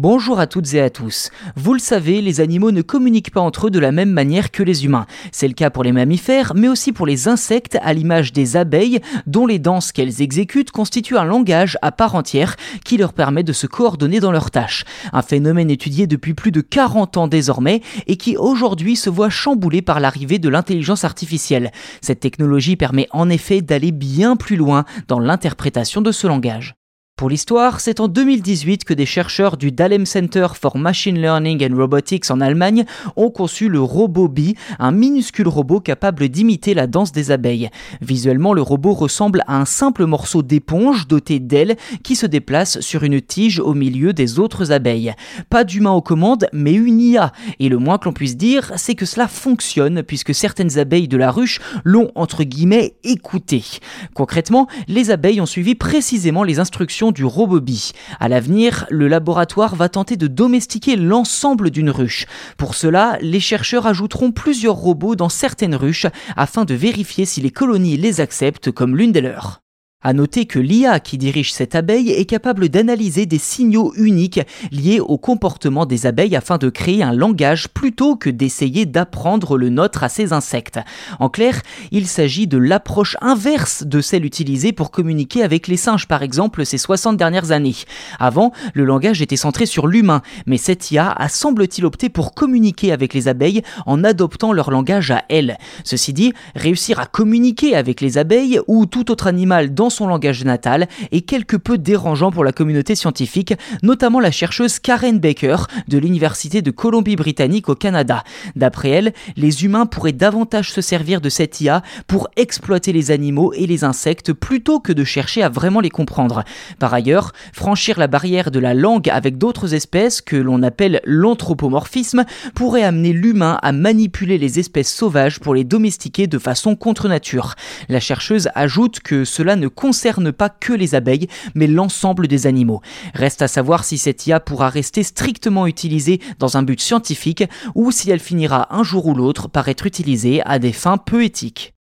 Bonjour à toutes et à tous. Vous le savez, les animaux ne communiquent pas entre eux de la même manière que les humains. C'est le cas pour les mammifères, mais aussi pour les insectes, à l'image des abeilles, dont les danses qu'elles exécutent constituent un langage à part entière qui leur permet de se coordonner dans leurs tâches. Un phénomène étudié depuis plus de 40 ans désormais et qui aujourd'hui se voit chamboulé par l'arrivée de l'intelligence artificielle. Cette technologie permet en effet d'aller bien plus loin dans l'interprétation de ce langage. Pour l'histoire, c'est en 2018 que des chercheurs du Dahlem Center for Machine Learning and Robotics en Allemagne ont conçu le robot Bee, un minuscule robot capable d'imiter la danse des abeilles. Visuellement, le robot ressemble à un simple morceau d'éponge doté d'ailes qui se déplace sur une tige au milieu des autres abeilles. Pas d'humain aux commandes, mais une IA. Et le moins que l'on puisse dire, c'est que cela fonctionne puisque certaines abeilles de la ruche l'ont entre guillemets écouté. Concrètement, les abeilles ont suivi précisément les instructions du Robobi. À l'avenir, le laboratoire va tenter de domestiquer l'ensemble d'une ruche. Pour cela, les chercheurs ajouteront plusieurs robots dans certaines ruches afin de vérifier si les colonies les acceptent comme l'une des leurs. À noter que l'IA qui dirige cette abeille est capable d'analyser des signaux uniques liés au comportement des abeilles afin de créer un langage plutôt que d'essayer d'apprendre le nôtre à ces insectes. En clair, il s'agit de l'approche inverse de celle utilisée pour communiquer avec les singes par exemple ces 60 dernières années. Avant, le langage était centré sur l'humain, mais cette IA a semble-t-il opté pour communiquer avec les abeilles en adoptant leur langage à elles. Ceci dit, réussir à communiquer avec les abeilles ou tout autre animal dans son langage natal est quelque peu dérangeant pour la communauté scientifique, notamment la chercheuse Karen Baker de l'Université de Colombie-Britannique au Canada. D'après elle, les humains pourraient davantage se servir de cette IA pour exploiter les animaux et les insectes plutôt que de chercher à vraiment les comprendre. Par ailleurs, franchir la barrière de la langue avec d'autres espèces que l'on appelle l'anthropomorphisme pourrait amener l'humain à manipuler les espèces sauvages pour les domestiquer de façon contre nature. La chercheuse ajoute que cela ne concerne pas que les abeilles, mais l'ensemble des animaux. Reste à savoir si cette IA pourra rester strictement utilisée dans un but scientifique ou si elle finira un jour ou l'autre par être utilisée à des fins peu éthiques.